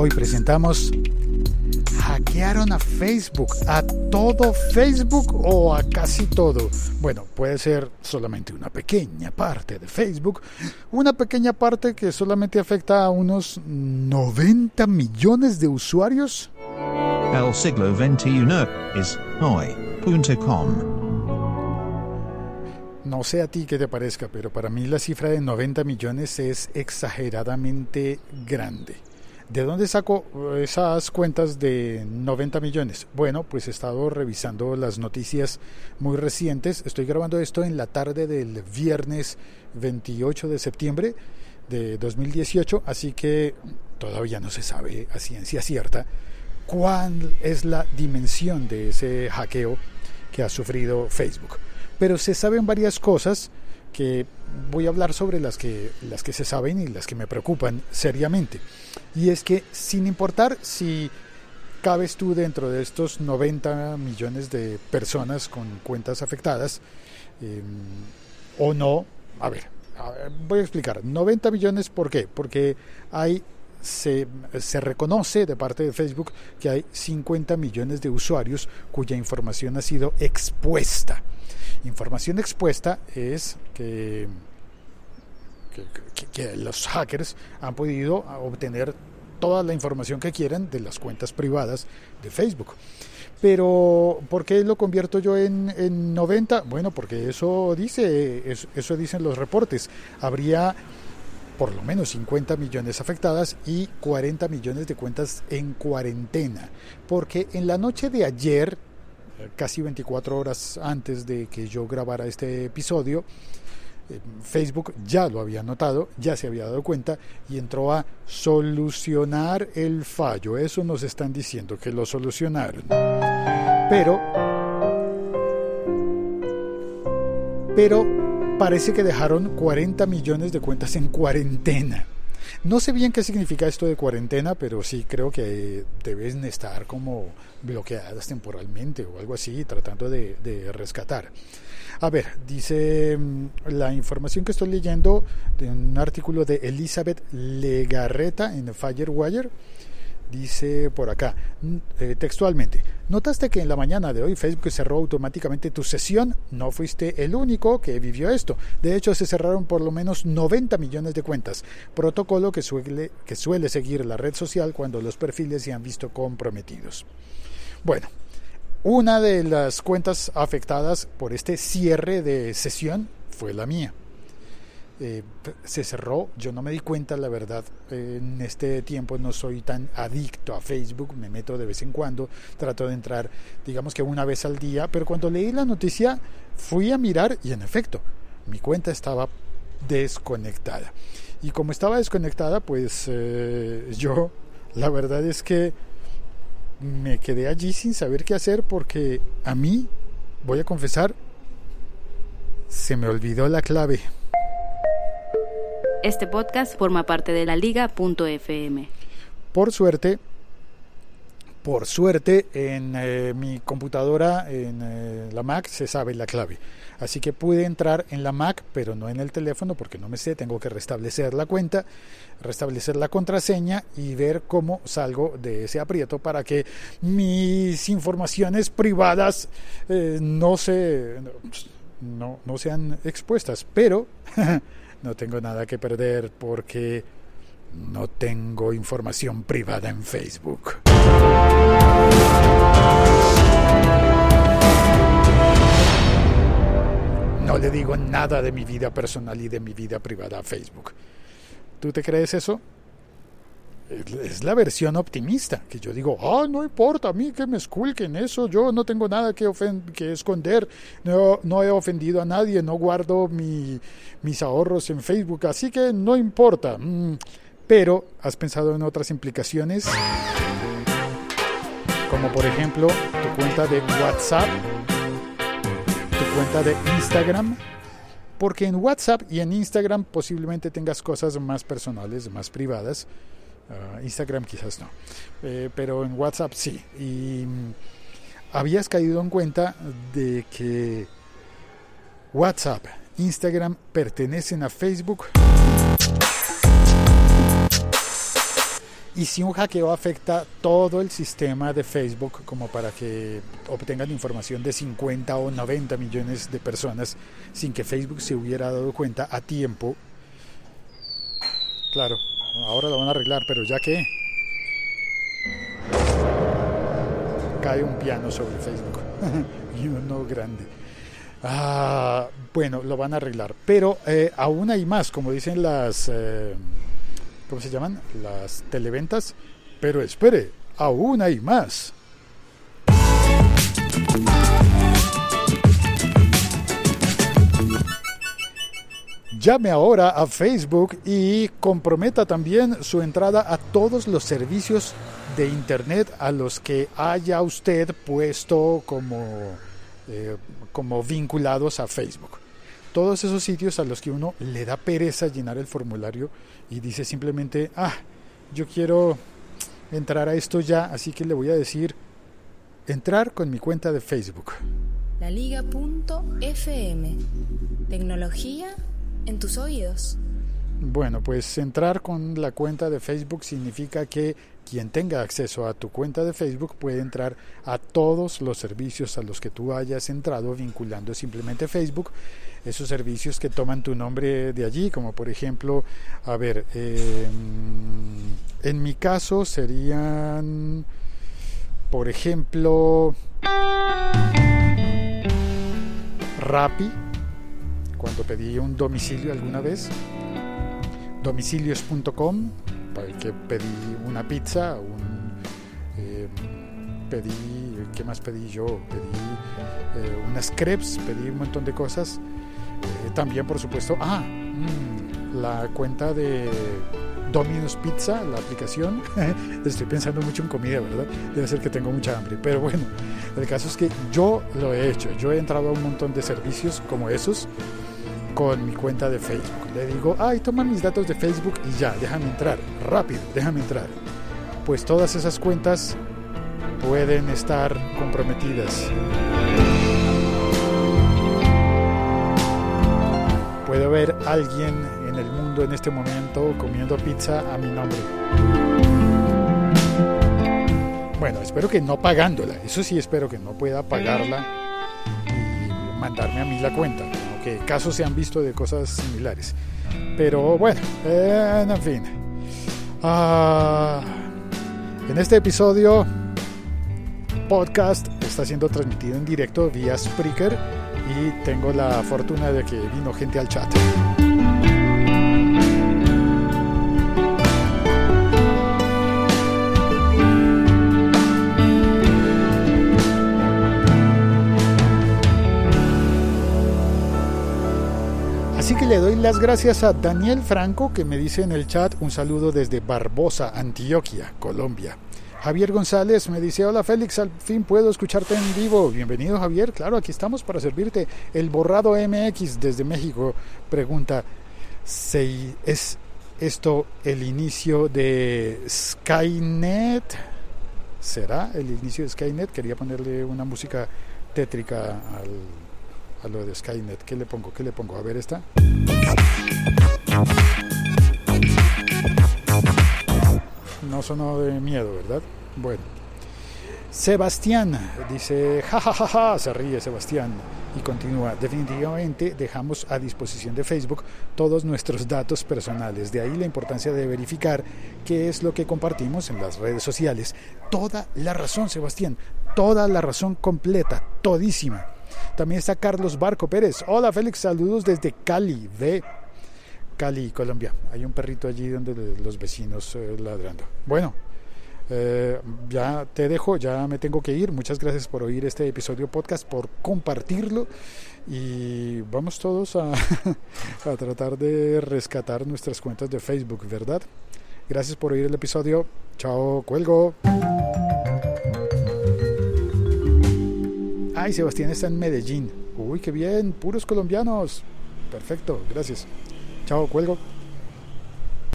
Hoy presentamos hackearon a Facebook, a todo Facebook o a casi todo. Bueno, puede ser solamente una pequeña parte de Facebook, una pequeña parte que solamente afecta a unos 90 millones de usuarios. El siglo XXI es hoy.com. No sé a ti qué te parezca, pero para mí la cifra de 90 millones es exageradamente grande. ¿De dónde saco esas cuentas de 90 millones? Bueno, pues he estado revisando las noticias muy recientes. Estoy grabando esto en la tarde del viernes 28 de septiembre de 2018, así que todavía no se sabe a ciencia cierta cuál es la dimensión de ese hackeo que ha sufrido Facebook. Pero se saben varias cosas que voy a hablar sobre las que, las que se saben y las que me preocupan seriamente. Y es que sin importar si cabes tú dentro de estos 90 millones de personas con cuentas afectadas em, o no, a ver, voy a explicar, 90 millones, ¿por qué? Porque hay se, se, reconoce de parte de Facebook que hay 50 millones de usuarios cuya información ha sido expuesta. Información expuesta es que, que, los hackers han podido obtener toda la información que quieran de las cuentas privadas de Facebook. Pero, ¿por qué lo convierto yo en, en 90? Bueno, porque eso dice, eso dicen los reportes. Habría por lo menos 50 millones afectadas y 40 millones de cuentas en cuarentena. Porque en la noche de ayer, casi 24 horas antes de que yo grabara este episodio, Facebook ya lo había notado, ya se había dado cuenta y entró a solucionar el fallo. Eso nos están diciendo que lo solucionaron. Pero, pero parece que dejaron 40 millones de cuentas en cuarentena. No sé bien qué significa esto de cuarentena, pero sí creo que deben estar como bloqueadas temporalmente o algo así, tratando de, rescatar. A ver, dice mm, la información que estoy leyendo de un artículo de Elizabeth Legarreta en Firewire Dice por acá, eh, textualmente, ¿notaste que en la mañana de hoy Facebook cerró automáticamente tu sesión? No fuiste el único que vivió esto. De hecho, se cerraron por lo menos 90 millones de cuentas, protocolo que suele, que suele seguir la red social cuando los perfiles se han visto comprometidos. Bueno, una de las cuentas afectadas por este cierre de sesión fue la mía. Eh, se cerró, yo no me di cuenta, la verdad, en este tiempo no soy tan adicto a Facebook, me meto de vez en cuando, trato de entrar, digamos que una vez al día, pero cuando leí la noticia fui a mirar y en efecto, mi cuenta estaba desconectada. Y como estaba desconectada, pues eh, yo, la verdad es que me quedé allí sin saber qué hacer porque a mí, voy a confesar, se me olvidó la clave. Este podcast forma parte de la liga.fm. Por suerte, por suerte en eh, mi computadora, en eh, la Mac, se sabe la clave. Así que pude entrar en la Mac, pero no en el teléfono porque no me sé, tengo que restablecer la cuenta, restablecer la contraseña y ver cómo salgo de ese aprieto para que mis informaciones privadas eh, no, se, no, no sean expuestas. Pero no tengo nada que perder porque no tengo información privada en Facebook. No le digo nada de mi vida personal y de mi vida privada a Facebook. ¿Tú te crees eso? Es la versión optimista, que yo digo, ah, no importa a mí que me esculquen eso, yo no tengo nada que, que esconder, no, no, he ofendido a nadie, no guardo mi, mis ahorros en Facebook, así que no importa. Mm, pero, ¿has pensado en otras implicaciones? Como por ejemplo, tu cuenta de WhatsApp, tu cuenta de Instagram, porque en WhatsApp y en Instagram posiblemente tengas cosas más personales, más privadas, Ah, Instagram quizás no, eh, pero en WhatsApp sí. Y mm, habías caído en cuenta de que WhatsApp, Instagram pertenecen a Facebook. y si un hackeo afecta todo el sistema de Facebook como para que obtengan información de 50 o 90 millones de personas sin que Facebook se hubiera dado cuenta a tiempo, claro, ahora lo van a arreglar, pero ya que cae un piano sobre Facebook y uno grande. Ah, bueno, lo van a arreglar, pero eh, aún hay más, como dicen las... Eh, ¿cómo se llaman? Las televentas. Pero espere, aún hay más. Llame ahora a Facebook y comprometa también su entrada a todos los servicios de Internet a los que haya usted puesto como, eh, como vinculados a Facebook todos esos sitios a los que uno le da pereza llenar el formulario y dice simplemente, ah, yo quiero entrar a esto ya, así que le voy a decir entrar con mi cuenta de Facebook. La Liga.fm. Tecnología en tus oídos. Bueno, pues entrar con la cuenta de Facebook significa que quien tenga acceso a tu cuenta de Facebook puede entrar a todos los servicios a los que tú hayas entrado vinculando simplemente Facebook esos servicios que toman tu nombre de allí, como por ejemplo, a ver, em, en mi caso serían, por ejemplo, Rappi, cuando pedí un domicilio alguna vez, domicilios.com, para que pedí una pizza, un, em, pedí, ¿qué más pedí yo? Pedí eh, unas crepes, pedí un montón de cosas eh, también, por supuesto, ah, mm, la cuenta de Domino's Pizza, la aplicación. Estoy pensando mucho en comida, ¿verdad? Debe ser que tengo mucha hambre. Pero bueno, el caso es que yo lo he hecho. Yo he entrado a un montón de servicios como esos con mi cuenta de Facebook. Le digo, ay, toma mis datos de Facebook y ya, déjame entrar. Rápido, déjame entrar. Pues todas esas cuentas pueden estar comprometidas. puede haber alguien en el mundo en este momento comiendo pizza a mi nombre. Bueno, espero que no pagándola, eso sí espero que no pueda pagarla y mandarme a mí la cuenta, aunque casos se han visto de cosas similares. Pero bueno, en fin. Ah, en este episodio, podcast está siendo transmitido en directo vía Spreaker y tengo la fortuna de que vino gente al chat. Así que le doy las gracias a Daniel Franco que me dice en el chat un saludo desde Barbosa, Antioquia, Colombia. Javier González me dice, hola Félix, al fin puedo escucharte en vivo. Bienvenido Javier, claro, aquí estamos para servirte. El borrado MX desde México pregunta, ¿es esto el inicio de Skynet? ¿Será el inicio de Skynet? Quería ponerle una música tétrica al, a lo de Skynet. ¿Qué le pongo? ¿Qué le pongo? A ver esta. no sonó de miedo, ¿verdad? Bueno. Sebastián dice, jajajaja, ja, ja, ja", se ríe Sebastián y continúa, definitivamente dejamos a disposición de Facebook todos nuestros datos personales, de ahí la importancia de verificar qué es lo que compartimos en las redes sociales. Toda la razón, Sebastián, toda la razón completa, todísima. También está Carlos Barco Pérez. Hola Félix, saludos desde Cali, ve Cali, Colombia. Hay un perrito allí donde los vecinos eh, ladrando. Bueno, eh, ya te dejo, ya me tengo que ir. Muchas gracias por oír este episodio podcast, por compartirlo y vamos todos a, a tratar de rescatar nuestras cuentas de Facebook, ¿verdad? Gracias por oír el episodio. Chao, cuelgo. Ay, Sebastián está en Medellín. Uy, qué bien, puros colombianos. Perfecto, gracias. Chao, cuelgo.